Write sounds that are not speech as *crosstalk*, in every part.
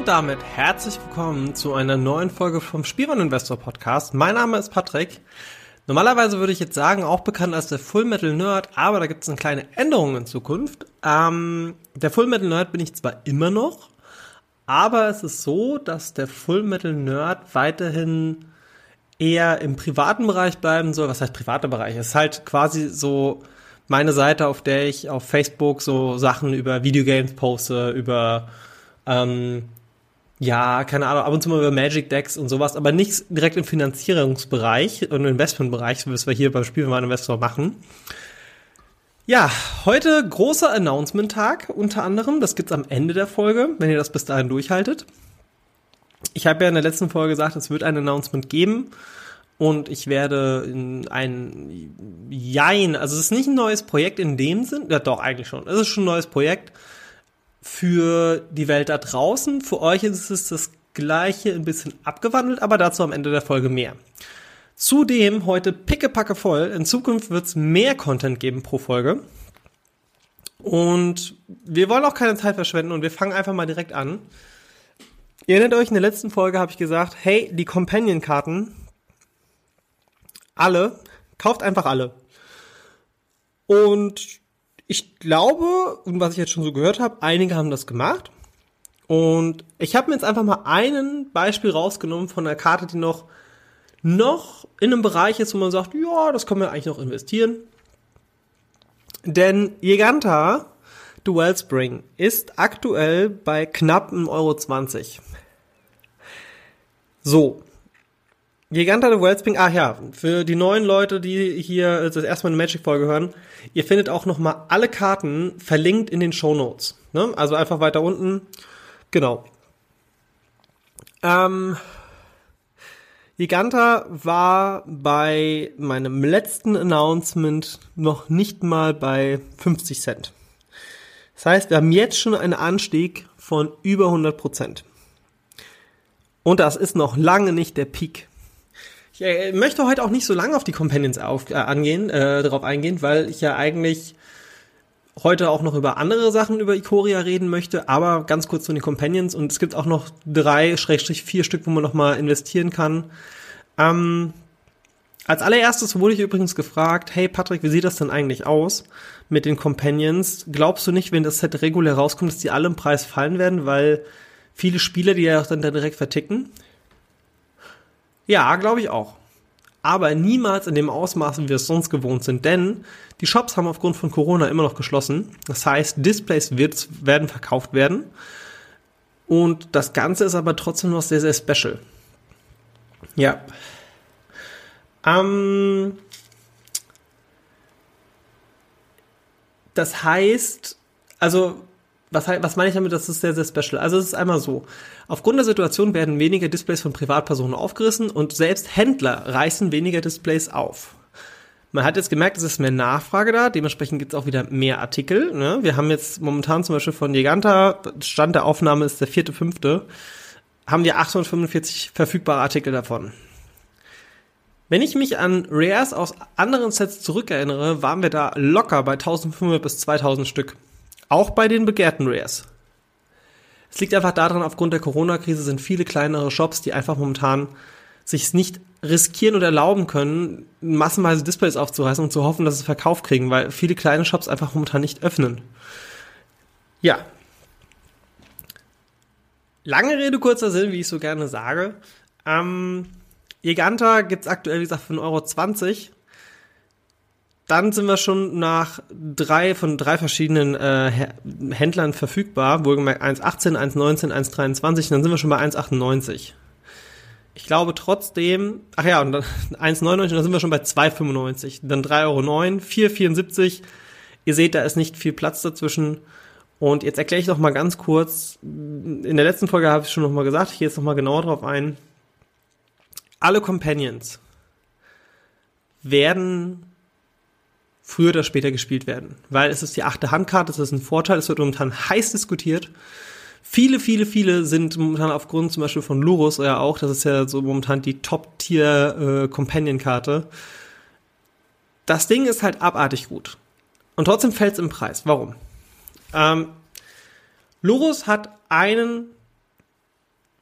Und damit herzlich willkommen zu einer neuen Folge vom Spielwareninvestor Podcast. Mein Name ist Patrick. Normalerweise würde ich jetzt sagen, auch bekannt als der Full Metal Nerd, aber da gibt es eine kleine Änderung in Zukunft. Ähm, der Full Metal Nerd bin ich zwar immer noch, aber es ist so, dass der Full Metal Nerd weiterhin eher im privaten Bereich bleiben soll. Was heißt privater Bereich? Es ist halt quasi so meine Seite, auf der ich auf Facebook so Sachen über Videogames poste, über ähm, ja, keine Ahnung, ab und zu mal über Magic Decks und sowas, aber nicht direkt im Finanzierungsbereich und Investmentbereich, wie wir hier beim Spielwareninvestor machen. Ja, heute großer Announcement-Tag unter anderem. Das gibt's am Ende der Folge, wenn ihr das bis dahin durchhaltet. Ich habe ja in der letzten Folge gesagt, es wird ein Announcement geben und ich werde in ein Jein, also es ist nicht ein neues Projekt in dem Sinn, ja doch eigentlich schon, es ist schon ein neues Projekt, für die Welt da draußen. Für euch ist es das gleiche, ein bisschen abgewandelt, aber dazu am Ende der Folge mehr. Zudem heute pickepacke voll. In Zukunft wird es mehr Content geben pro Folge. Und wir wollen auch keine Zeit verschwenden und wir fangen einfach mal direkt an. Ihr erinnert euch, in der letzten Folge habe ich gesagt, hey, die Companion-Karten, alle, kauft einfach alle. Und ich glaube, und was ich jetzt schon so gehört habe, einige haben das gemacht. Und ich habe mir jetzt einfach mal ein Beispiel rausgenommen von einer Karte, die noch, noch in einem Bereich ist, wo man sagt, ja, das können wir eigentlich noch investieren. Denn Giganta Dual Spring ist aktuell bei knapp 1,20 Euro. So. Giganta Dual Spring, ach ja, für die neuen Leute, die hier das erste Mal eine Magic-Folge hören, ihr findet auch nochmal alle Karten verlinkt in den Show Notes. Ne? Also einfach weiter unten. Genau. Ähm, Giganta war bei meinem letzten Announcement noch nicht mal bei 50 Cent. Das heißt, wir haben jetzt schon einen Anstieg von über 100 Prozent. Und das ist noch lange nicht der Peak. Ich äh, möchte heute auch nicht so lange auf die Companions auf, äh, angehen, äh, darauf eingehen, weil ich ja eigentlich heute auch noch über andere Sachen über Ikoria reden möchte, aber ganz kurz zu den Companions und es gibt auch noch drei, Schrägstrich vier Stück, wo man nochmal investieren kann. Ähm, als allererstes wurde ich übrigens gefragt, hey Patrick, wie sieht das denn eigentlich aus mit den Companions? Glaubst du nicht, wenn das Set regulär rauskommt, dass die alle im Preis fallen werden, weil viele Spieler die ja dann direkt verticken? Ja, glaube ich auch. Aber niemals in dem Ausmaß, wie wir es sonst gewohnt sind, denn die Shops haben aufgrund von Corona immer noch geschlossen. Das heißt, Displays wird, werden verkauft werden. Und das Ganze ist aber trotzdem noch sehr, sehr special. Ja. Ähm, das heißt, also was, was meine ich damit? Das ist sehr, sehr special. Also es ist einmal so. Aufgrund der Situation werden weniger Displays von Privatpersonen aufgerissen und selbst Händler reißen weniger Displays auf. Man hat jetzt gemerkt, es ist mehr Nachfrage da, dementsprechend gibt es auch wieder mehr Artikel. Ne? Wir haben jetzt momentan zum Beispiel von Giganta, Stand der Aufnahme ist der vierte, fünfte, haben wir 845 verfügbare Artikel davon. Wenn ich mich an Rares aus anderen Sets zurückerinnere, waren wir da locker bei 1500 bis 2000 Stück. Auch bei den begehrten Rares. Es liegt einfach daran, aufgrund der Corona-Krise sind viele kleinere Shops, die einfach momentan sich nicht riskieren oder erlauben können, massenweise Displays aufzureißen und zu hoffen, dass sie Verkauf kriegen, weil viele kleine Shops einfach momentan nicht öffnen. Ja. Lange Rede, kurzer Sinn, wie ich so gerne sage. Ähm, Giganta gibt's aktuell, wie gesagt, für 1,20 Euro. Dann sind wir schon nach drei von drei verschiedenen äh, Händlern verfügbar, wohlgemerkt 1,18, 1,19, 1,23, dann sind wir schon bei 1,98. Ich glaube trotzdem, ach ja, und dann *laughs* 1,99 und dann sind wir schon bei 2,95. Dann 3,09 Euro, 4,74. Ihr seht, da ist nicht viel Platz dazwischen. Und jetzt erkläre ich noch mal ganz kurz. In der letzten Folge habe ich schon noch mal gesagt, ich gehe jetzt noch mal genauer drauf ein alle Companions werden früher oder später gespielt werden, weil es ist die achte Handkarte, das ist ein Vorteil, es wird momentan heiß diskutiert. Viele, viele, viele sind momentan aufgrund zum Beispiel von Lurus ja auch, das ist ja so momentan die Top-Tier-Companion-Karte. Äh, das Ding ist halt abartig gut. Und trotzdem fällt es im Preis. Warum? Ähm, Lurus hat einen,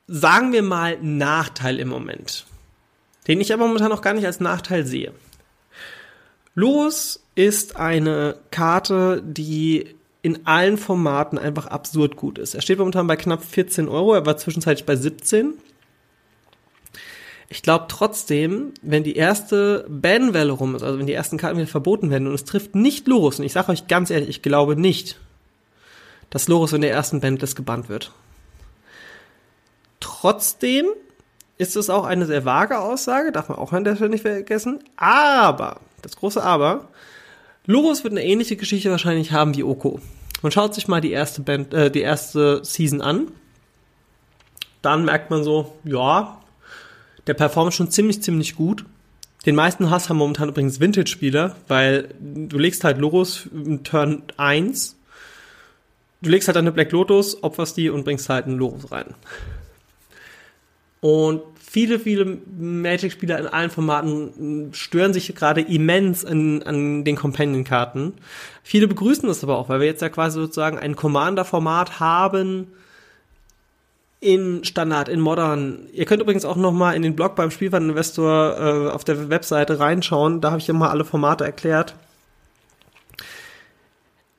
sagen wir mal, Nachteil im Moment den ich aber momentan noch gar nicht als Nachteil sehe. Lurus ist eine Karte, die in allen Formaten einfach absurd gut ist. Er steht momentan bei knapp 14 Euro, er war zwischenzeitlich bei 17. Ich glaube trotzdem, wenn die erste Banwelle rum ist, also wenn die ersten Karten wieder verboten werden und es trifft nicht Lurus, und ich sage euch ganz ehrlich, ich glaube nicht, dass Lurus in der ersten Bandlist gebannt wird. Trotzdem ist es auch eine sehr vage Aussage, darf man auch an der Stelle nicht vergessen. Aber, das große Aber, Lurus wird eine ähnliche Geschichte wahrscheinlich haben wie Oko. Man schaut sich mal die erste Band, äh, die erste Season an. Dann merkt man so, ja, der performt schon ziemlich, ziemlich gut. Den meisten Hass haben momentan übrigens Vintage-Spieler, weil du legst halt Lurus im Turn 1, du legst halt eine Black Lotus, opferst die und bringst halt einen Lurus rein. Und viele, viele Magic-Spieler in allen Formaten stören sich gerade immens in, an den Companion-Karten. Viele begrüßen das aber auch, weil wir jetzt ja quasi sozusagen ein Commander-Format haben in Standard, in Modern. Ihr könnt übrigens auch noch mal in den Blog beim Spielwareninvestor äh, auf der Webseite reinschauen. Da habe ich ja mal alle Formate erklärt.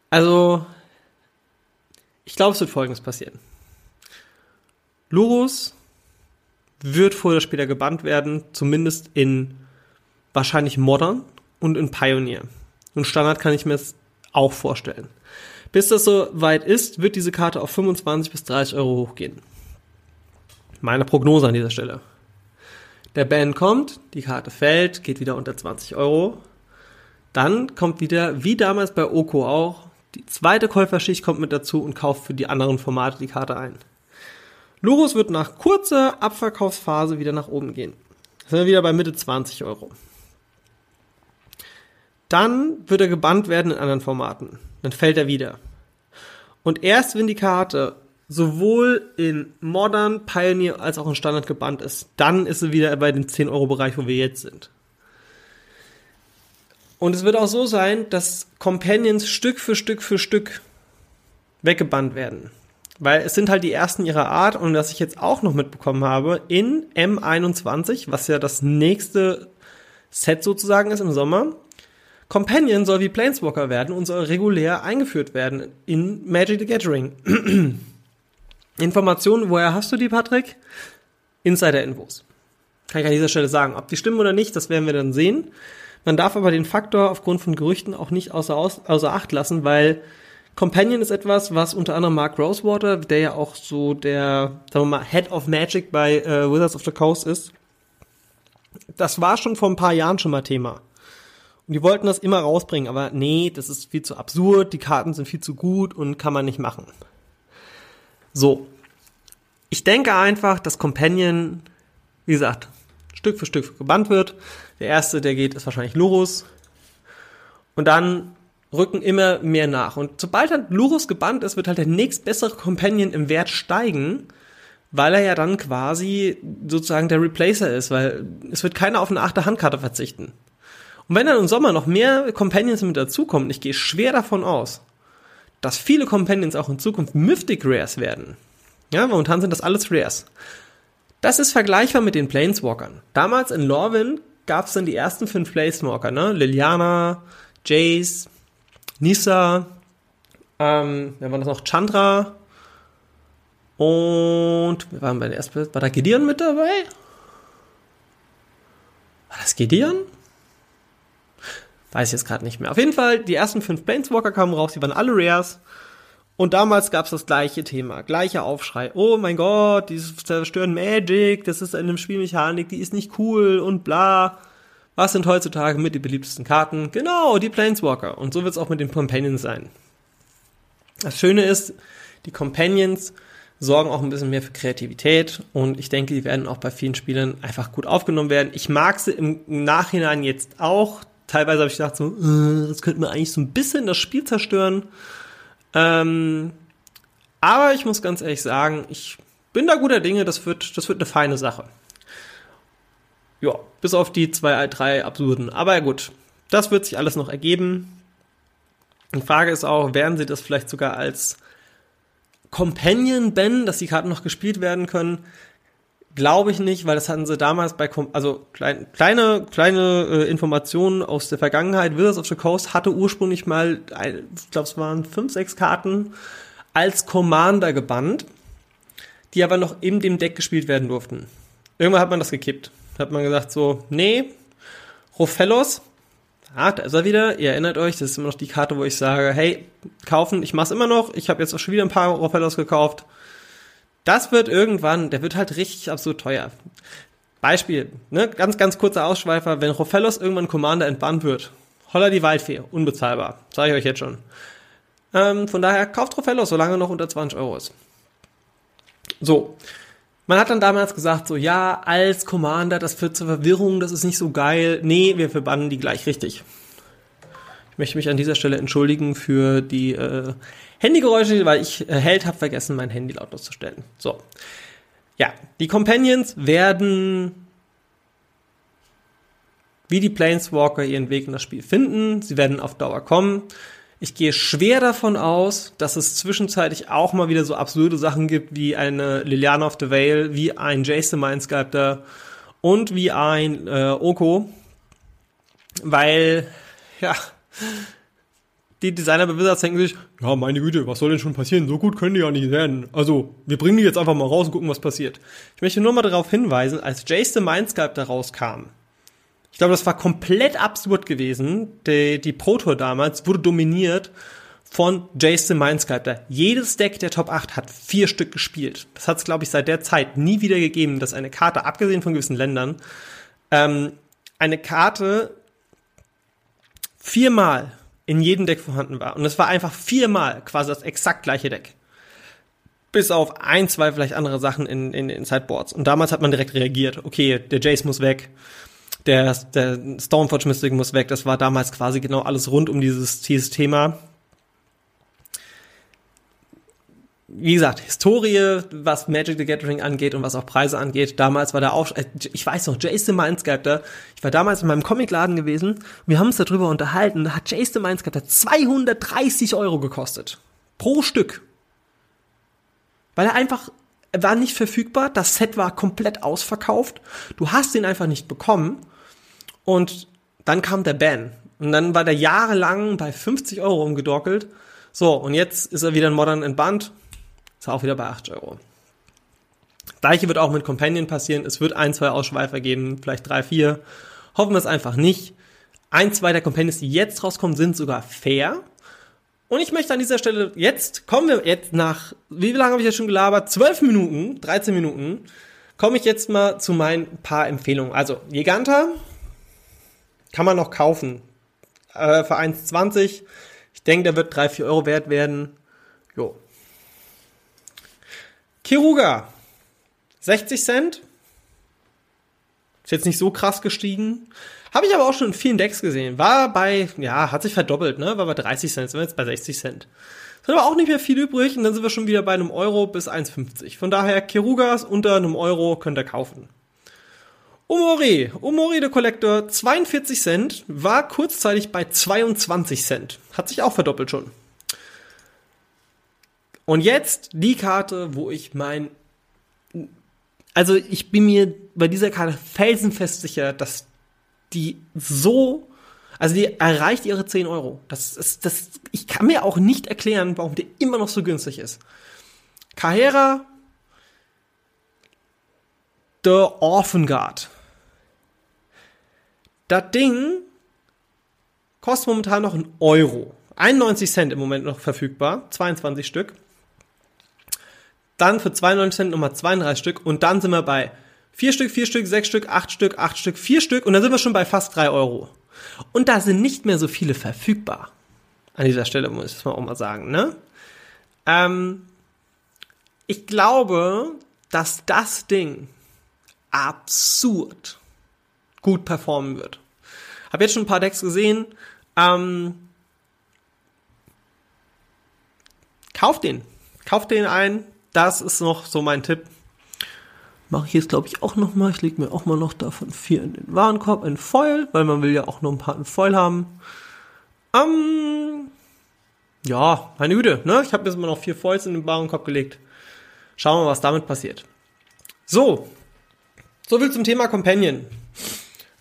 Also, ich glaube, es wird Folgendes passieren. Lurus wird früher oder später gebannt werden, zumindest in wahrscheinlich Modern und in Pioneer. Und Standard kann ich mir das auch vorstellen. Bis das so weit ist, wird diese Karte auf 25 bis 30 Euro hochgehen. Meine Prognose an dieser Stelle. Der Ban kommt, die Karte fällt, geht wieder unter 20 Euro. Dann kommt wieder, wie damals bei Oko auch, die zweite Käuferschicht kommt mit dazu und kauft für die anderen Formate die Karte ein. Lurus wird nach kurzer Abverkaufsphase wieder nach oben gehen. Da sind wir wieder bei Mitte 20 Euro. Dann wird er gebannt werden in anderen Formaten. Dann fällt er wieder. Und erst wenn die Karte sowohl in Modern, Pioneer als auch in Standard gebannt ist, dann ist sie wieder bei dem 10 Euro Bereich, wo wir jetzt sind. Und es wird auch so sein, dass Companions Stück für Stück für Stück weggebannt werden. Weil es sind halt die ersten ihrer Art und was ich jetzt auch noch mitbekommen habe, in M21, was ja das nächste Set sozusagen ist im Sommer, Companion soll wie Planeswalker werden und soll regulär eingeführt werden in Magic the Gathering. *clears throat* Informationen, woher hast du die, Patrick? Insider-Infos. Kann ich an dieser Stelle sagen. Ob die stimmen oder nicht, das werden wir dann sehen. Man darf aber den Faktor aufgrund von Gerüchten auch nicht außer, außer Acht lassen, weil Companion ist etwas, was unter anderem Mark Rosewater, der ja auch so der, sagen wir mal, Head of Magic bei äh, Wizards of the Coast ist, das war schon vor ein paar Jahren schon mal Thema. Und die wollten das immer rausbringen, aber nee, das ist viel zu absurd, die Karten sind viel zu gut und kann man nicht machen. So. Ich denke einfach, dass Companion, wie gesagt, Stück für Stück gebannt wird. Der erste, der geht, ist wahrscheinlich Lurus. Und dann rücken immer mehr nach. Und sobald dann Lurus gebannt ist, wird halt der nächstbessere Companion im Wert steigen, weil er ja dann quasi sozusagen der Replacer ist, weil es wird keiner auf eine achte Handkarte verzichten. Und wenn dann im Sommer noch mehr Companions mit dazukommen, ich gehe schwer davon aus, dass viele Companions auch in Zukunft Mythic Rares werden. Ja, momentan sind das alles Rares. Das ist vergleichbar mit den Planeswalkern. Damals in Lorwyn gab es dann die ersten fünf Planeswalker, ne? Liliana, Jace, Nissa, ähm, wer war das noch? Chandra und wir waren bei der ersten, war da Gideon mit dabei? War das Gideon? Weiß ich jetzt gerade nicht mehr. Auf jeden Fall, die ersten fünf Planeswalker kamen raus, die waren alle Rares. Und damals gab es das gleiche Thema, gleicher Aufschrei. Oh mein Gott, die zerstören Magic, das ist eine Spielmechanik, die ist nicht cool und bla. Was sind heutzutage mit die beliebtesten Karten? Genau, die Planeswalker. Und so wird es auch mit den Companions sein. Das Schöne ist, die Companions sorgen auch ein bisschen mehr für Kreativität und ich denke, die werden auch bei vielen Spielern einfach gut aufgenommen werden. Ich mag sie im Nachhinein jetzt auch teilweise habe ich gedacht, so, äh, das könnte mir eigentlich so ein bisschen das Spiel zerstören. Ähm, aber ich muss ganz ehrlich sagen, ich bin da guter Dinge, das wird, das wird eine feine Sache. Ja, bis auf die zwei, drei absurden. Aber gut, das wird sich alles noch ergeben. Die Frage ist auch, werden sie das vielleicht sogar als Companion Ben, dass die Karten noch gespielt werden können? Glaube ich nicht, weil das hatten sie damals bei, also klein, kleine, kleine äh, Informationen aus der Vergangenheit. Wizards of the Coast hatte ursprünglich mal, ich glaube, es waren fünf, sechs Karten als Commander gebannt, die aber noch in dem Deck gespielt werden durften. Irgendwann hat man das gekippt. Hat man gesagt so, nee, Rofellos, ah, da ist er wieder. Ihr erinnert euch, das ist immer noch die Karte, wo ich sage, hey, kaufen, ich mach's immer noch. Ich habe jetzt auch schon wieder ein paar Rofellos gekauft das wird irgendwann, der wird halt richtig absurd teuer. Beispiel, ne, ganz, ganz kurzer Ausschweifer, wenn Rofellos irgendwann Commander entbannt wird, holla die Waldfee, unbezahlbar, sage ich euch jetzt schon. Ähm, von daher kauft Rofellos, solange noch unter 20 Euro ist. So, man hat dann damals gesagt, so ja, als Commander, das führt zur Verwirrung, das ist nicht so geil. Nee, wir verbannen die gleich richtig. Ich möchte mich an dieser Stelle entschuldigen für die äh, Handygeräusche, weil ich äh, Held habe vergessen, mein Handy lautlos zu stellen. So. Ja, die Companions werden wie die Planeswalker ihren Weg in das Spiel finden. Sie werden auf Dauer kommen. Ich gehe schwer davon aus, dass es zwischenzeitlich auch mal wieder so absurde Sachen gibt wie eine Liliana of the Vale, wie ein Jason Mindsculptor und wie ein äh, Oko. Weil, ja, die Designer bei Wizards denken sich, ja, meine Güte, was soll denn schon passieren? So gut können die ja nicht werden. Also, wir bringen die jetzt einfach mal raus und gucken, was passiert. Ich möchte nur mal darauf hinweisen, als Jace the Mindsculpt da rauskam, ich glaube, das war komplett absurd gewesen. Die, die Pro Tour damals wurde dominiert von the Mindsculptor. Jedes Deck der Top 8 hat vier Stück gespielt. Das hat es, glaube ich, seit der Zeit nie wieder gegeben, dass eine Karte, abgesehen von gewissen Ländern, ähm, eine Karte viermal in jedem Deck vorhanden war. Und es war einfach viermal quasi das exakt gleiche Deck. Bis auf ein, zwei vielleicht andere Sachen in, in, in Sideboards. Und damals hat man direkt reagiert. Okay, der Jace muss weg. Der, der Stormforge Mystic muss weg. Das war damals quasi genau alles rund um dieses, dieses Thema. wie gesagt, Historie, was Magic the Gathering angeht und was auch Preise angeht. Damals war der auch, äh, ich weiß noch, Jason Mindsculptor, ich war damals in meinem Comicladen gewesen, wir haben uns darüber unterhalten, da hat Jason Mindsculptor 230 Euro gekostet. Pro Stück. Weil er einfach, war nicht verfügbar, das Set war komplett ausverkauft, du hast ihn einfach nicht bekommen und dann kam der Ban. Und dann war der jahrelang bei 50 Euro umgedockelt. So, und jetzt ist er wieder in Modern entbannt ist auch wieder bei 8 Euro. Gleiche wird auch mit Companion passieren. Es wird ein, zwei Ausschweifer geben, vielleicht drei, vier. Hoffen wir es einfach nicht. Ein, zwei der Companions, die jetzt rauskommen, sind sogar fair. Und ich möchte an dieser Stelle, jetzt kommen wir jetzt nach, wie lange habe ich jetzt schon gelabert? 12 Minuten, 13 Minuten, komme ich jetzt mal zu meinen paar Empfehlungen. Also, Giganta kann man noch kaufen. Äh, für 1,20. Ich denke, der wird 3, 4 Euro wert werden. Jo, Kiruga, 60 Cent. Ist jetzt nicht so krass gestiegen. Habe ich aber auch schon in vielen Decks gesehen. War bei, ja, hat sich verdoppelt, ne? War bei 30 Cent, sind wir jetzt bei 60 Cent. Sind aber auch nicht mehr viel übrig und dann sind wir schon wieder bei einem Euro bis 1,50. Von daher, Kirugas unter einem Euro könnt ihr kaufen. Omori, Omori der Collector, 42 Cent, war kurzzeitig bei 22 Cent. Hat sich auch verdoppelt schon. Und jetzt die Karte, wo ich mein, also ich bin mir bei dieser Karte felsenfest sicher, dass die so, also die erreicht ihre 10 Euro. Das ist, das, ich kann mir auch nicht erklären, warum der immer noch so günstig ist. Kahera, The Orphan Guard. Das Ding kostet momentan noch einen Euro. 91 Cent im Moment noch verfügbar, 22 Stück dann für 92 Cent nochmal 32 Stück und dann sind wir bei 4 Stück, 4 Stück, 6 Stück, 8 Stück, 8 Stück, 4 Stück und dann sind wir schon bei fast 3 Euro. Und da sind nicht mehr so viele verfügbar. An dieser Stelle muss ich das mal auch mal sagen, ne? Ähm, ich glaube, dass das Ding absurd gut performen wird. Hab jetzt schon ein paar Decks gesehen. Ähm, kauft den. Kauft den ein das ist noch so mein Tipp. Mache ich jetzt, glaube ich, auch noch mal. Ich lege mir auch mal noch davon vier in den Warenkorb, ein Foil, weil man will ja auch noch ein paar in Foil haben. Ähm, ja, meine Güte, ne? Ich habe jetzt mal noch vier Foils in den Warenkorb gelegt. Schauen wir mal, was damit passiert. So, so viel zum Thema Companion.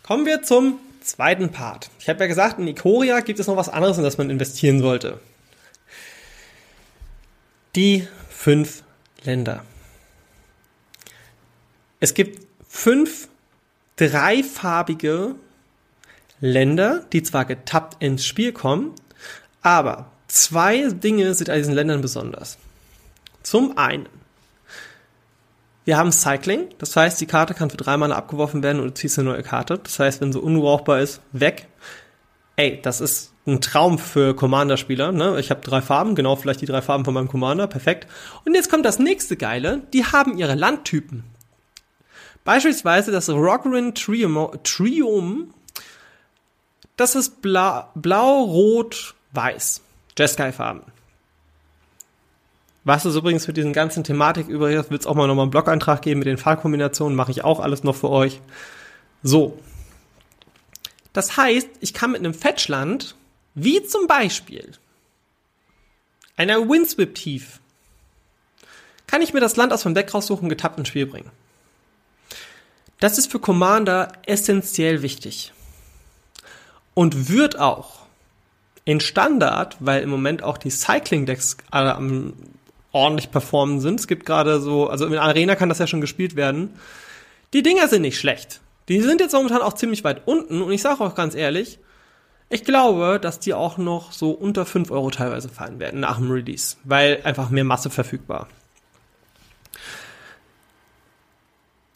Kommen wir zum zweiten Part. Ich habe ja gesagt, in Ikoria gibt es noch was anderes, in das man investieren sollte. Die fünf Länder. Es gibt fünf dreifarbige Länder, die zwar getappt ins Spiel kommen, aber zwei Dinge sind an diesen Ländern besonders. Zum einen, wir haben Cycling, das heißt, die Karte kann für drei Mana abgeworfen werden und du ziehst eine neue Karte. Das heißt, wenn sie unbrauchbar ist, weg. Ey, das ist ein Traum für Commander-Spieler. Ne? Ich habe drei Farben, genau vielleicht die drei Farben von meinem Commander, perfekt. Und jetzt kommt das nächste Geile, die haben ihre Landtypen. Beispielsweise das Rockerin Trium, das ist blau, blau rot, weiß. Jeskai-Farben. Was ist übrigens für diesen ganzen Thematik übrigens, wird es auch mal nochmal einen Blog-Eintrag geben mit den Farbkombinationen, mache ich auch alles noch für euch. So. Das heißt, ich kann mit einem Fetchland wie zum Beispiel einer Windswip Tief kann ich mir das Land aus dem Deck raussuchen und getappt ins Spiel bringen. Das ist für Commander essentiell wichtig. Und wird auch In Standard, weil im Moment auch die Cycling-Decks alle ordentlich performen sind. Es gibt gerade so, also in Arena kann das ja schon gespielt werden. Die Dinger sind nicht schlecht. Die sind jetzt momentan auch ziemlich weit unten und ich sage auch ganz ehrlich, ich glaube, dass die auch noch so unter 5 Euro teilweise fallen werden nach dem Release, weil einfach mehr Masse verfügbar.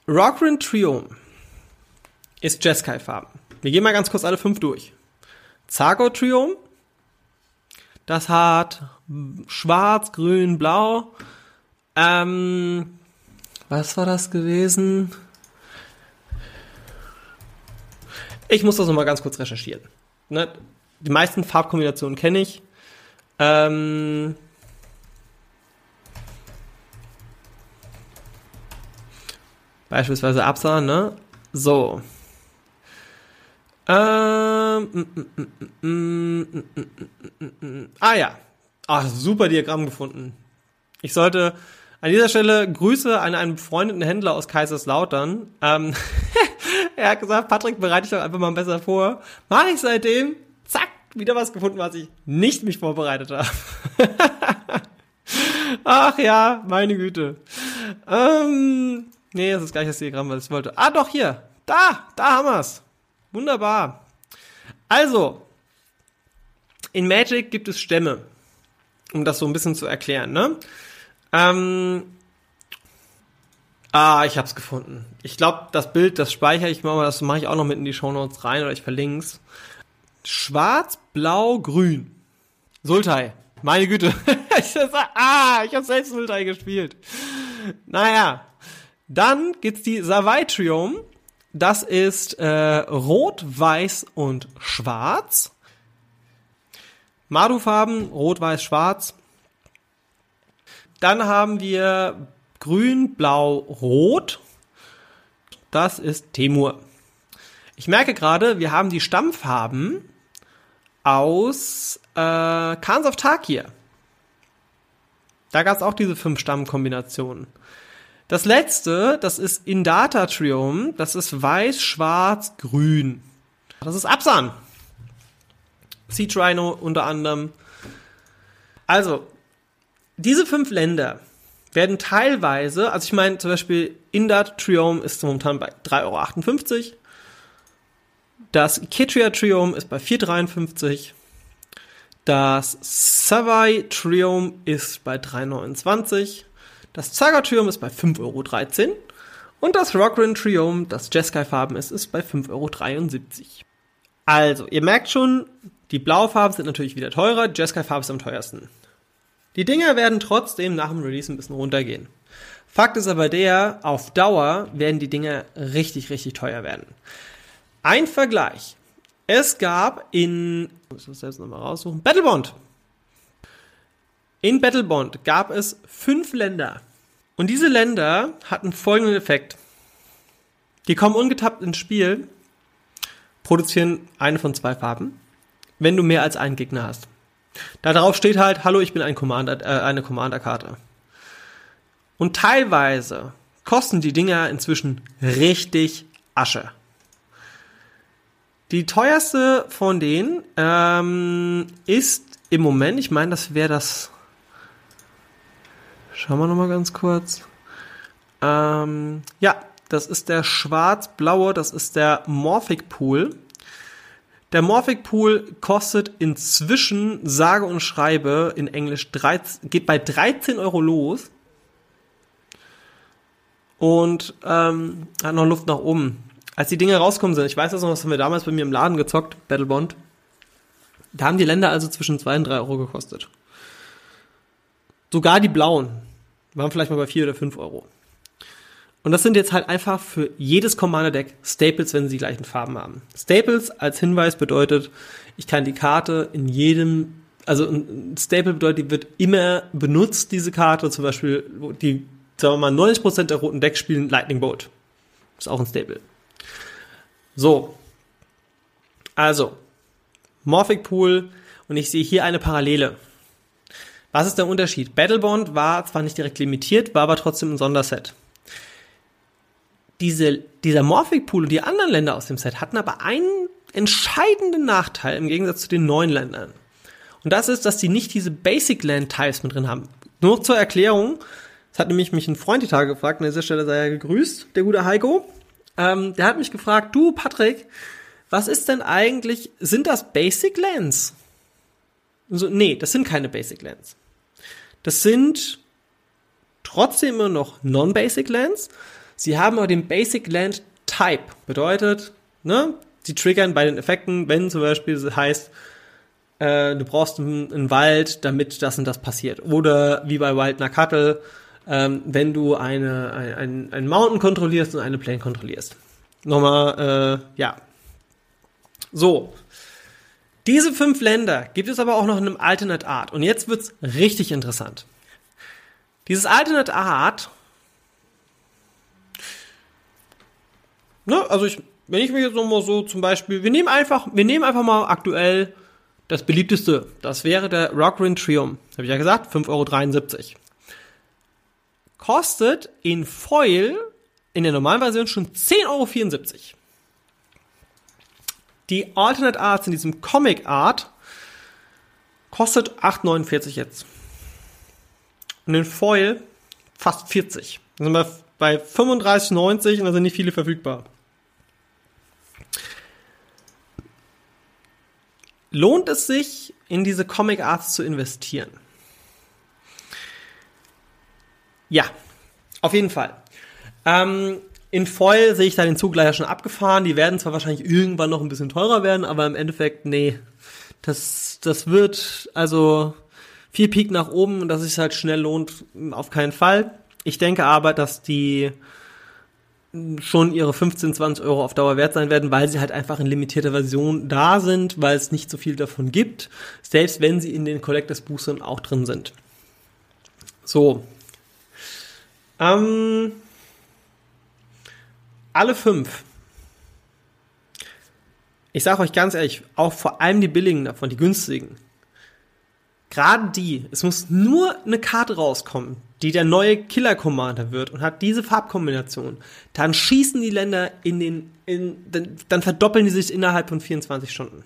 Rockrin Trio ist Jeskai-Farben. Wir gehen mal ganz kurz alle fünf durch. Zago Trio, das hat schwarz, grün, blau. Ähm, was war das gewesen? Ich muss das nochmal ganz kurz recherchieren. Ne? Die meisten Farbkombinationen kenne ich. Ähm, beispielsweise Absa, ne? So. Ähm, mm, mm, mm, ah ja. Ah, super Diagramm gefunden. Ich sollte an dieser Stelle Grüße an einen befreundeten Händler aus Kaiserslautern. Ähm, *laughs* er hat gesagt, Patrick, bereite dich doch einfach mal besser vor. Mache ich seitdem, zack, wieder was gefunden, was ich nicht mich vorbereitet habe. *laughs* Ach ja, meine Güte. Ähm, nee, das ist gleich das Diagramm, was ich wollte. Ah, doch, hier. Da, da haben wir's. Wunderbar. Also, in Magic gibt es Stämme, um das so ein bisschen zu erklären. Ne? Ähm, ah, ich hab's gefunden. Ich glaube, das Bild, das speichere ich mal, das mache ich auch noch mit in die Shownotes rein oder ich verlinke es. Schwarz, Blau, Grün. Sultai. Meine Güte. *laughs* ah, ich habe selbst Sultai gespielt. Naja. Dann gibt's die Savaitrium. Das ist äh, Rot, Weiß und Schwarz. Madu-Farben, Rot, Weiß, Schwarz. Dann haben wir Grün, Blau, Rot. Das ist Temur. Ich merke gerade, wir haben die Stammfarben aus äh, Khans of Tarkir. Da gab es auch diese fünf Stammkombinationen. Das letzte, das ist Indata Trium, das ist weiß, schwarz, grün. Das ist Absan. Sea Rhino unter anderem. Also, diese fünf Länder werden teilweise, also ich meine zum Beispiel Indat Trium ist momentan bei 3,58 Euro. Das Ketria Trium ist bei 4,53. Das Savai Trium ist bei 3,29. Das Zaga Trium ist bei 5,13 Euro. Und das Rockrin Trium, das Jeskai Farben ist, ist bei 5,73 Euro. Also, ihr merkt schon, die Blaufarben sind natürlich wieder teurer, Jeskai Farbe ist am teuersten. Die Dinger werden trotzdem nach dem Release ein bisschen runtergehen. Fakt ist aber der, auf Dauer werden die Dinger richtig, richtig teuer werden. Ein Vergleich. Es gab in, ich muss das selbst nochmal raussuchen, Battlebond. In Battlebond gab es fünf Länder. Und diese Länder hatten folgenden Effekt. Die kommen ungetappt ins Spiel, produzieren eine von zwei Farben, wenn du mehr als einen Gegner hast. Darauf steht halt, hallo, ich bin ein Commander, äh, eine Commander-Karte. Und teilweise kosten die Dinger inzwischen richtig Asche. Die teuerste von denen ähm, ist im Moment, ich meine, das wäre das. Schauen wir nochmal ganz kurz. Ähm, ja, das ist der schwarz-blaue, das ist der Morphic Pool. Der Morphic Pool kostet inzwischen, sage und schreibe in Englisch, 13, geht bei 13 Euro los. Und ähm, hat noch Luft nach oben. Als die Dinge rauskommen sind, ich weiß das noch, das haben wir damals bei mir im Laden gezockt, Battlebond. Da haben die Länder also zwischen 2 und 3 Euro gekostet. Sogar die blauen waren vielleicht mal bei 4 oder 5 Euro. Und das sind jetzt halt einfach für jedes Commander-Deck Staples, wenn sie die gleichen Farben haben. Staples als Hinweis bedeutet, ich kann die Karte in jedem, also ein Staple bedeutet, die wird immer benutzt, diese Karte. Zum Beispiel, die, sagen wir mal, 90% der roten Decks spielen Lightning Bolt. Ist auch ein Staple. So. Also, Morphic Pool und ich sehe hier eine Parallele. Was ist der Unterschied? Battlebond war zwar nicht direkt limitiert, war aber trotzdem ein Sonderset diese, dieser Morphic Pool und die anderen Länder aus dem Set hatten aber einen entscheidenden Nachteil im Gegensatz zu den neuen Ländern. Und das ist, dass die nicht diese Basic Land Types mit drin haben. Nur zur Erklärung. Es hat nämlich mich ein Freund die Tage gefragt, an dieser Stelle sei er gegrüßt, der gute Heiko. Ähm, der hat mich gefragt, du Patrick, was ist denn eigentlich, sind das Basic Lands? So, nee, das sind keine Basic Lands. Das sind trotzdem immer noch Non-Basic Lands. Sie haben aber den Basic Land Type. Bedeutet, ne, sie triggern bei den Effekten, wenn zum Beispiel es heißt, äh, du brauchst einen, einen, Wald, damit das und das passiert. Oder wie bei Wild Nakatl, ähm, wenn du eine, ein, ein, ein Mountain kontrollierst und eine Plane kontrollierst. Nochmal, äh, ja. So. Diese fünf Länder gibt es aber auch noch in einem Alternate Art. Und jetzt wird's richtig interessant. Dieses Alternate Art, ne, also ich, wenn ich mir jetzt nochmal so zum Beispiel, wir nehmen einfach, wir nehmen einfach mal aktuell das beliebteste. Das wäre der Rockrin Triumph. Habe ich ja gesagt, 5,73 Euro. Kostet in Foil in der normalen Version schon 10,74 Euro. Die Alternate Arts in diesem Comic Art kostet 8,49 jetzt. Und in Foil fast 40. Da sind wir bei 35,90 und da sind nicht viele verfügbar. Lohnt es sich, in diese Comic Arts zu investieren? Ja, auf jeden Fall. Ähm, in Foil sehe ich da den Zug leider schon abgefahren. Die werden zwar wahrscheinlich irgendwann noch ein bisschen teurer werden, aber im Endeffekt, nee. Das, das wird, also, viel Peak nach oben und dass es halt schnell lohnt, auf keinen Fall. Ich denke aber, dass die schon ihre 15, 20 Euro auf Dauer wert sein werden, weil sie halt einfach in limitierter Version da sind, weil es nicht so viel davon gibt, selbst wenn sie in den Collectors Boostern auch drin sind. So. Ähm, alle fünf. Ich sage euch ganz ehrlich, auch vor allem die billigen davon, die günstigen. Gerade die, es muss nur eine Karte rauskommen, die der neue Killer Commander wird und hat diese Farbkombination. Dann schießen die Länder in den, in, dann, verdoppeln die sich innerhalb von 24 Stunden.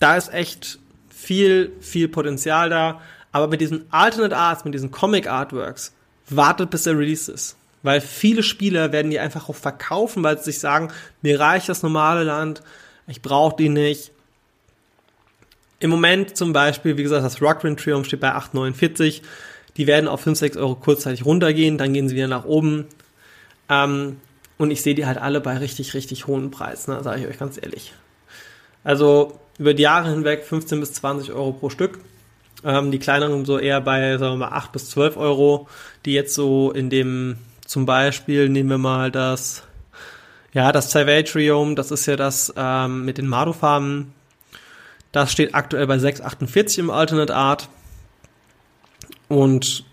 Da ist echt viel, viel Potenzial da. Aber mit diesen Alternate Arts, mit diesen Comic Artworks, wartet bis der Release ist. Weil viele Spieler werden die einfach auch verkaufen, weil sie sich sagen, mir reicht das normale Land, ich brauche die nicht. Im Moment zum Beispiel, wie gesagt, das Rockrin Triumph steht bei 8,49. Die werden auf 5, 6 Euro kurzzeitig runtergehen, dann gehen sie wieder nach oben. Ähm, und ich sehe die halt alle bei richtig, richtig hohen Preisen, ne, sage ich euch ganz ehrlich. Also über die Jahre hinweg 15 bis 20 Euro pro Stück. Ähm, die kleineren so eher bei, sagen wir mal, 8 bis 12 Euro, die jetzt so in dem zum Beispiel nehmen wir mal das, ja, das Salvatrium, das ist ja das ähm, mit den Mado-Farben. Das steht aktuell bei 6,48 im Alternate Art. Und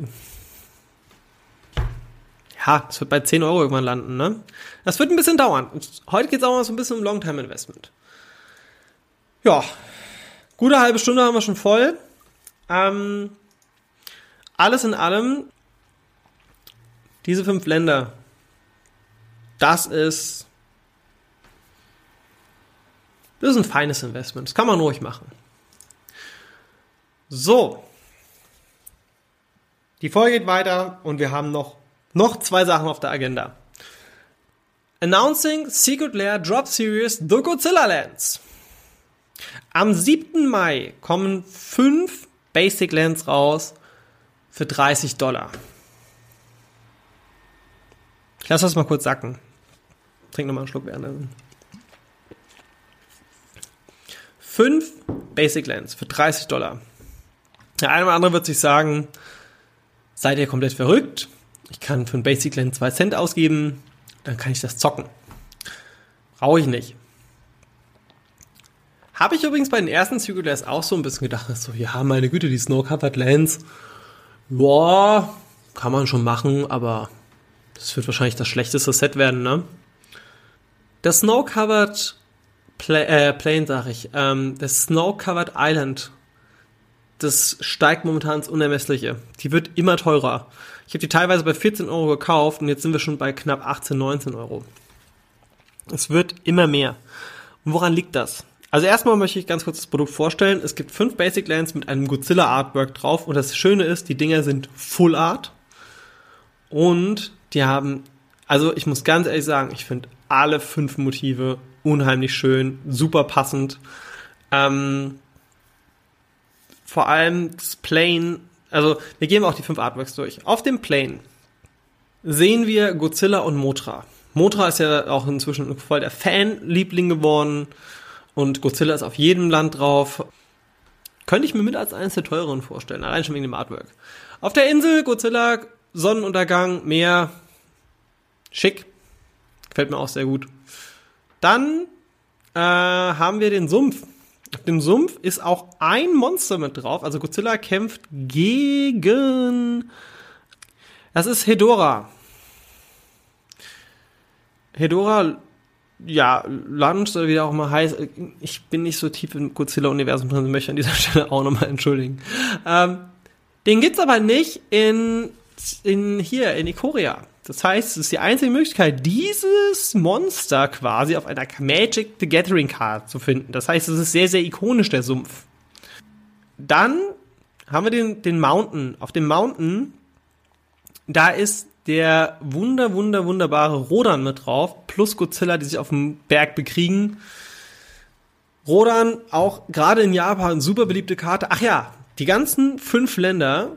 ja, es wird bei 10 Euro irgendwann landen, ne? Das wird ein bisschen dauern. Und heute geht es auch mal so ein bisschen um Long-Time-Investment. Ja, gute halbe Stunde haben wir schon voll. Ähm, alles in allem diese fünf Länder, das ist, das ist ein feines Investment. Das kann man ruhig machen. So. Die Folge geht weiter und wir haben noch, noch zwei Sachen auf der Agenda. Announcing Secret Lair Drop Series The Godzilla Lands. Am 7. Mai kommen fünf Basic Lands raus für 30 Dollar. Ich lasse das mal kurz sacken. Trink nochmal einen Schluck während. Fünf Basic Lens für 30 Dollar. Der eine oder andere wird sich sagen, seid ihr komplett verrückt? Ich kann für ein Basic Lens 2 Cent ausgeben, dann kann ich das zocken. Brauche ich nicht. Habe ich übrigens bei den ersten Circulars auch so ein bisschen gedacht, so, ja, meine Güte, die Snow-Covered Lens, boah, kann man schon machen, aber das wird wahrscheinlich das schlechteste Set werden, ne? Das Snow-Covered Pla äh, Plane, sag ich, ähm, das Snow-Covered Island, das steigt momentan ins Unermessliche. Die wird immer teurer. Ich habe die teilweise bei 14 Euro gekauft und jetzt sind wir schon bei knapp 18, 19 Euro. Es wird immer mehr. Und woran liegt das? Also erstmal möchte ich ganz kurz das Produkt vorstellen. Es gibt fünf Basic Lands mit einem Godzilla Artwork drauf und das Schöne ist, die Dinger sind Full Art und die haben, also ich muss ganz ehrlich sagen, ich finde alle fünf Motive unheimlich schön, super passend. Ähm, vor allem das Plane, also wir gehen auch die fünf Artworks durch. Auf dem Plane sehen wir Godzilla und Motra. Motra ist ja auch inzwischen voll der Fanliebling geworden und Godzilla ist auf jedem Land drauf. Könnte ich mir mit als eines der teureren vorstellen, allein schon wegen dem Artwork. Auf der Insel Godzilla, Sonnenuntergang, Meer, schick, gefällt mir auch sehr gut. Dann äh, haben wir den Sumpf. Auf dem Sumpf ist auch ein Monster mit drauf. Also Godzilla kämpft gegen. Das ist Hedora. Hedora, ja, Lunch oder wie der auch mal heißt. Ich bin nicht so tief im Godzilla-Universum drin, möchte an dieser *laughs* Stelle auch nochmal entschuldigen. Ähm, den gibt's aber nicht in, in hier, in Ikoria. Das heißt, es ist die einzige Möglichkeit, dieses Monster quasi auf einer Magic the Gathering Card zu finden. Das heißt, es ist sehr, sehr ikonisch, der Sumpf. Dann haben wir den, den Mountain. Auf dem Mountain, da ist der wunder, wunder, wunderbare Rodan mit drauf, plus Godzilla, die sich auf dem Berg bekriegen. Rodan, auch gerade in Japan, super beliebte Karte. Ach ja, die ganzen fünf Länder,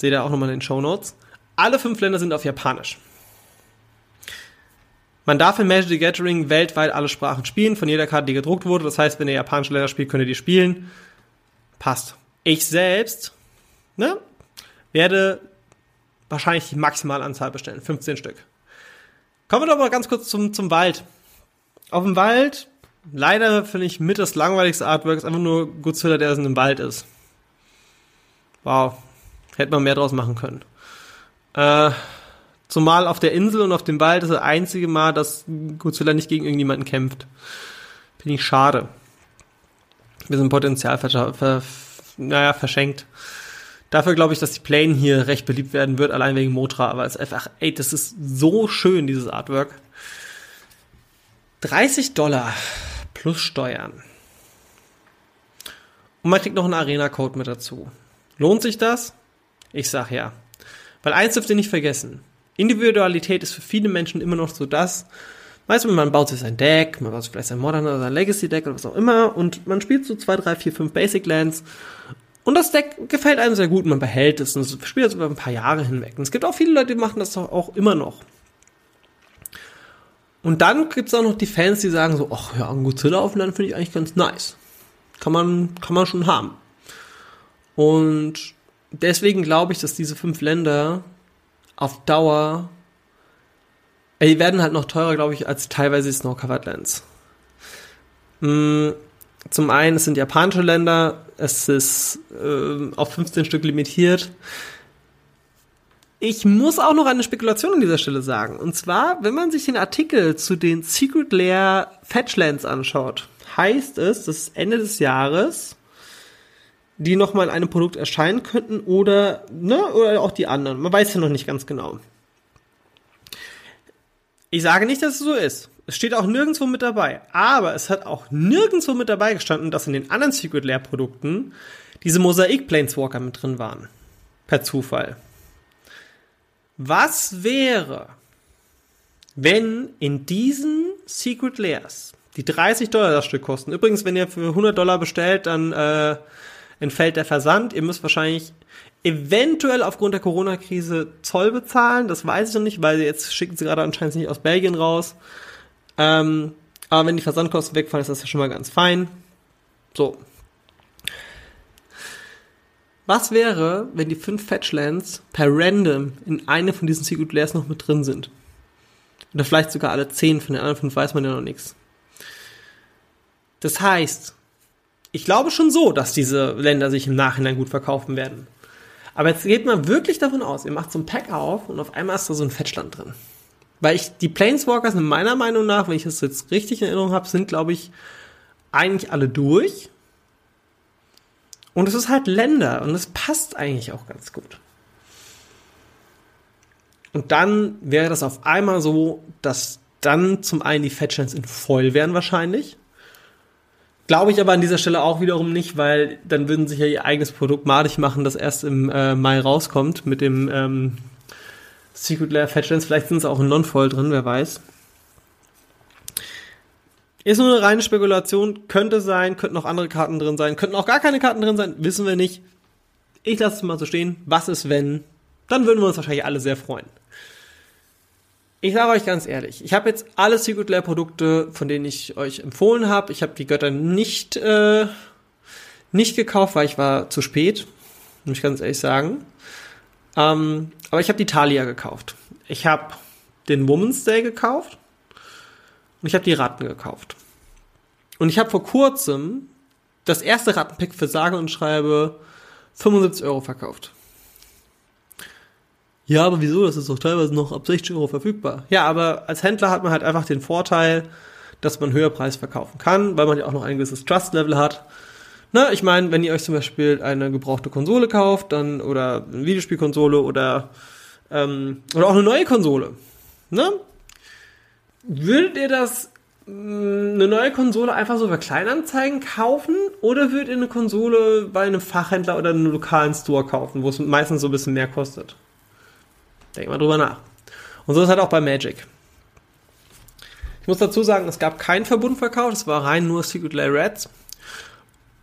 seht ihr auch nochmal in den Show Notes, alle fünf Länder sind auf Japanisch. Man darf in Magic the Gathering weltweit alle Sprachen spielen, von jeder Karte, die gedruckt wurde. Das heißt, wenn ihr japanische Länder spielt, könnt ihr die spielen. Passt. Ich selbst, ne, werde wahrscheinlich die maximale Anzahl bestellen. 15 Stück. Kommen wir doch mal ganz kurz zum, zum Wald. Auf dem Wald, leider finde ich mit das langweiligste Artwork, ist einfach nur Godzilla, der in einem Wald ist. Wow. Hätte man mehr draus machen können. Äh, zumal auf der Insel und auf dem Wald ist das einzige Mal, dass Godzilla nicht gegen irgendjemanden kämpft. Finde ich schade. Wir sind Potenzial ver, ver, naja, verschenkt. Dafür glaube ich, dass die Plane hier recht beliebt werden wird, allein wegen Motra, aber es ist einfach, ey, das ist so schön, dieses Artwork. 30 Dollar plus Steuern. Und man kriegt noch einen Arena-Code mit dazu. Lohnt sich das? Ich sag ja. Weil eins dürft ihr nicht vergessen. Individualität ist für viele Menschen immer noch so das, weißt du, man baut sich sein Deck, man baut sich vielleicht sein Modern oder sein Legacy Deck oder was auch immer und man spielt so zwei, drei, vier, fünf Basic Lands und das Deck gefällt einem sehr gut, man behält es und spielt es über ein paar Jahre hinweg. Und es gibt auch viele Leute, die machen das auch immer noch. Und dann gibt es auch noch die Fans, die sagen so, ach ja, ein Godzilla aufladen finde ich eigentlich ganz nice. Kann man, kann man schon haben. Und deswegen glaube ich, dass diese fünf Länder auf Dauer, äh, die werden halt noch teurer, glaube ich, als teilweise die Snow-Covered Lands. Mm, zum einen, es sind japanische Länder, es ist äh, auf 15 Stück limitiert. Ich muss auch noch eine Spekulation an dieser Stelle sagen. Und zwar, wenn man sich den Artikel zu den Secret Lair Fetchlands anschaut, heißt es, dass Ende des Jahres die nochmal in einem Produkt erscheinen könnten oder, ne, oder auch die anderen. Man weiß ja noch nicht ganz genau. Ich sage nicht, dass es so ist. Es steht auch nirgendwo mit dabei. Aber es hat auch nirgendwo mit dabei gestanden, dass in den anderen Secret Lair Produkten diese Mosaik Planeswalker mit drin waren. Per Zufall. Was wäre, wenn in diesen Secret Lairs, die 30 Dollar das Stück kosten, übrigens, wenn ihr für 100 Dollar bestellt, dann äh, entfällt der Versand. Ihr müsst wahrscheinlich eventuell aufgrund der Corona-Krise Zoll bezahlen. Das weiß ich noch nicht, weil jetzt schicken sie gerade anscheinend nicht aus Belgien raus. Ähm, aber wenn die Versandkosten wegfallen, ist das ja schon mal ganz fein. So. Was wäre, wenn die fünf Fetchlands per Random in eine von diesen Secret Layers noch mit drin sind? Oder vielleicht sogar alle zehn, von den anderen fünf weiß man ja noch nichts. Das heißt, ich glaube schon so, dass diese Länder sich im Nachhinein gut verkaufen werden. Aber jetzt geht man wirklich davon aus, ihr macht so ein Pack auf und auf einmal ist da so ein Fettschland drin. Weil ich, die Planeswalkers sind meiner Meinung nach, wenn ich das jetzt richtig in Erinnerung habe, sind, glaube ich, eigentlich alle durch. Und es ist halt Länder und es passt eigentlich auch ganz gut. Und dann wäre das auf einmal so, dass dann zum einen die Fetchlands in Foil wären wahrscheinlich. Glaube ich aber an dieser Stelle auch wiederum nicht, weil dann würden sich ja ihr eigenes Produkt madig machen, das erst im äh, Mai rauskommt mit dem ähm, Secret Lair Fetchlands. Vielleicht sind es auch in Non-Foil drin, wer weiß. Ist nur eine reine Spekulation, könnte sein, könnten auch andere Karten drin sein, könnten auch gar keine Karten drin sein, wissen wir nicht. Ich lasse es mal so stehen. Was ist, wenn? Dann würden wir uns wahrscheinlich alle sehr freuen. Ich sage euch ganz ehrlich, ich habe jetzt alle Secret Lair Produkte, von denen ich euch empfohlen habe. Ich habe die Götter nicht äh, nicht gekauft, weil ich war zu spät, muss ich ganz ehrlich sagen. Ähm, aber ich habe die Talia gekauft. Ich habe den Woman's Day gekauft und ich habe die Ratten gekauft. Und ich habe vor kurzem das erste Rattenpick für sage und schreibe 75 Euro verkauft. Ja, aber wieso? Das ist doch teilweise noch ab 60 Euro verfügbar. Ja, aber als Händler hat man halt einfach den Vorteil, dass man höher Preis verkaufen kann, weil man ja auch noch ein gewisses Trust-Level hat. Na, ich meine, wenn ihr euch zum Beispiel eine gebrauchte Konsole kauft, dann oder eine Videospielkonsole oder ähm, oder auch eine neue Konsole, ne? Würdet ihr das mh, eine neue Konsole einfach so über Kleinanzeigen kaufen oder würdet ihr eine Konsole bei einem Fachhändler oder einem lokalen Store kaufen, wo es meistens so ein bisschen mehr kostet? Denk mal drüber nach. Und so ist halt auch bei Magic. Ich muss dazu sagen, es gab keinen Verbundverkauf, es war rein nur Secret Lair Reds.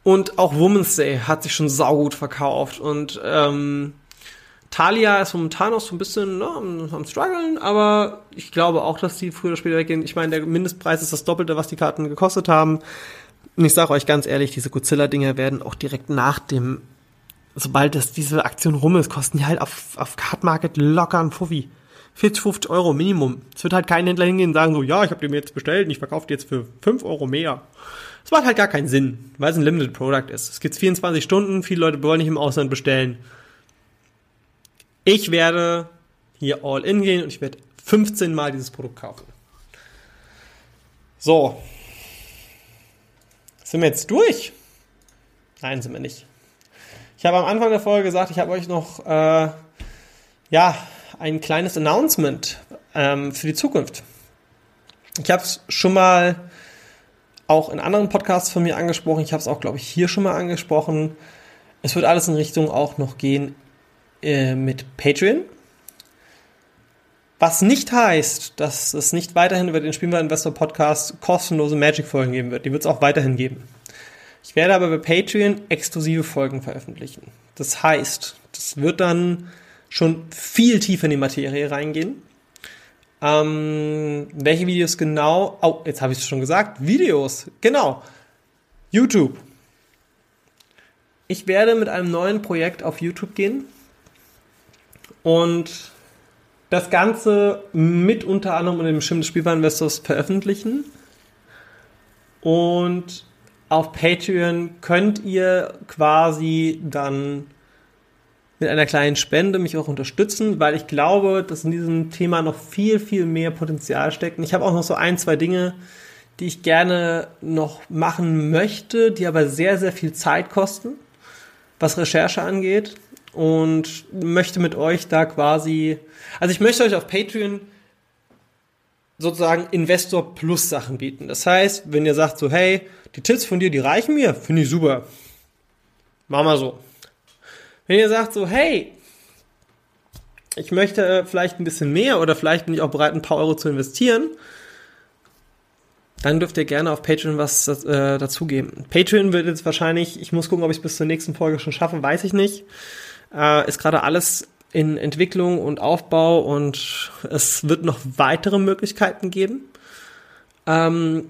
Und auch Woman's Day hat sich schon saugut verkauft. Und ähm, Talia ist momentan auch so ein bisschen ne, am, am struggeln, aber ich glaube auch, dass die früher oder später weggehen. Ich meine, der Mindestpreis ist das Doppelte, was die Karten gekostet haben. Und ich sage euch ganz ehrlich, diese Godzilla-Dinger werden auch direkt nach dem sobald das, diese Aktion rum ist, kosten die halt auf, auf Card Market locker ein Fuffi. 40, 50 Euro Minimum. Es wird halt kein Händler hingehen und sagen so, ja, ich habe mir jetzt bestellt und ich verkaufe die jetzt für 5 Euro mehr. Das macht halt gar keinen Sinn, weil es ein Limited Product ist. Es gibt 24 Stunden, viele Leute wollen nicht im Ausland bestellen. Ich werde hier all in gehen und ich werde 15 Mal dieses Produkt kaufen. So. Sind wir jetzt durch? Nein, sind wir nicht. Ich habe am Anfang der Folge gesagt, ich habe euch noch äh, ja ein kleines Announcement ähm, für die Zukunft. Ich habe es schon mal auch in anderen Podcasts von mir angesprochen. Ich habe es auch, glaube ich, hier schon mal angesprochen. Es wird alles in Richtung auch noch gehen äh, mit Patreon. Was nicht heißt, dass es nicht weiterhin über den Spielbar Investor Podcast kostenlose Magic-Folgen geben wird. Die wird es auch weiterhin geben. Ich werde aber bei Patreon exklusive Folgen veröffentlichen. Das heißt, das wird dann schon viel tiefer in die Materie reingehen. Ähm, welche Videos genau? Oh, jetzt habe ich es schon gesagt. Videos, genau. YouTube. Ich werde mit einem neuen Projekt auf YouTube gehen und das Ganze mit unter anderem unter dem Schirm des Spielwareninvestors veröffentlichen. Und auf Patreon könnt ihr quasi dann mit einer kleinen Spende mich auch unterstützen, weil ich glaube, dass in diesem Thema noch viel, viel mehr Potenzial steckt. Und ich habe auch noch so ein, zwei Dinge, die ich gerne noch machen möchte, die aber sehr, sehr viel Zeit kosten, was Recherche angeht. Und möchte mit euch da quasi, also ich möchte euch auf Patreon sozusagen Investor Plus Sachen bieten. Das heißt, wenn ihr sagt so, hey, die Tipps von dir, die reichen mir, finde ich super. Mach mal so. Wenn ihr sagt so, hey, ich möchte äh, vielleicht ein bisschen mehr oder vielleicht bin ich auch bereit, ein paar Euro zu investieren, dann dürft ihr gerne auf Patreon was äh, dazugeben. Patreon wird jetzt wahrscheinlich, ich muss gucken, ob ich es bis zur nächsten Folge schon schaffe, weiß ich nicht. Äh, ist gerade alles in Entwicklung und Aufbau und es wird noch weitere Möglichkeiten geben. Ähm,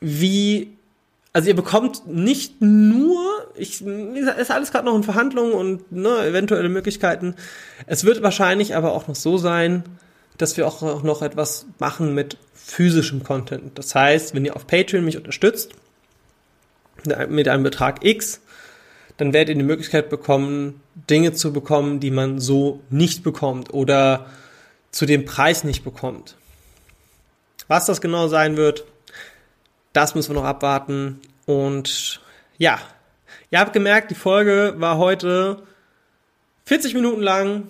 wie, also ihr bekommt nicht nur, ich, ist alles gerade noch in Verhandlungen und ne, eventuelle Möglichkeiten. Es wird wahrscheinlich aber auch noch so sein, dass wir auch noch etwas machen mit physischem Content. Das heißt, wenn ihr auf Patreon mich unterstützt, mit einem Betrag X, dann werdet ihr die Möglichkeit bekommen, Dinge zu bekommen, die man so nicht bekommt oder zu dem Preis nicht bekommt. Was das genau sein wird, das müssen wir noch abwarten. Und ja, ihr habt gemerkt, die Folge war heute 40 Minuten lang.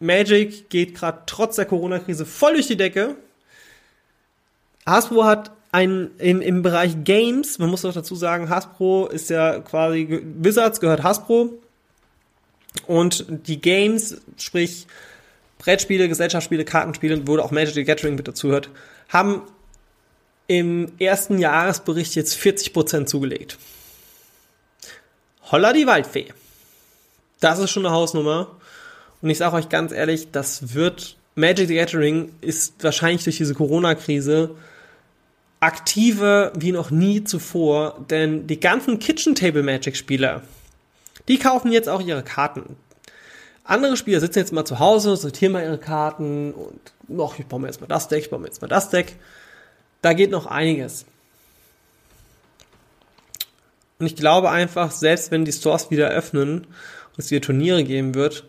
Magic geht gerade trotz der Corona-Krise voll durch die Decke. Hasbro hat ein, im, im Bereich Games, man muss doch dazu sagen, Hasbro ist ja quasi, Wizards gehört Hasbro. Und die Games, sprich Brettspiele, Gesellschaftsspiele, Kartenspiele, wo auch Magic the Gathering mit dazuhört, haben im ersten Jahresbericht jetzt 40% zugelegt. Holla die Waldfee. Das ist schon eine Hausnummer. Und ich sage euch ganz ehrlich, das wird Magic the Gathering ist wahrscheinlich durch diese Corona-Krise aktiver wie noch nie zuvor, denn die ganzen Kitchen Table Magic Spieler, die kaufen jetzt auch ihre Karten. Andere Spieler sitzen jetzt mal zu Hause, sortieren mal ihre Karten und noch, ich baue mir jetzt mal das Deck, ich baue mir jetzt mal das Deck. Da geht noch einiges. Und ich glaube einfach, selbst wenn die Stores wieder öffnen und es wieder Turniere geben wird,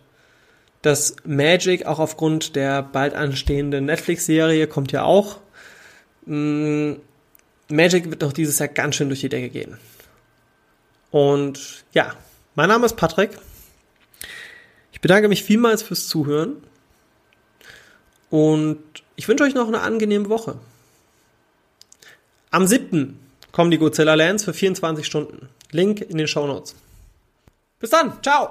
dass Magic auch aufgrund der bald anstehenden Netflix-Serie kommt ja auch. Mm, Magic wird noch dieses Jahr ganz schön durch die Decke gehen. Und ja, mein Name ist Patrick. Ich bedanke mich vielmals fürs Zuhören. Und ich wünsche euch noch eine angenehme Woche. Am 7. kommen die Godzilla Lands für 24 Stunden. Link in den Show Notes. Bis dann. Ciao.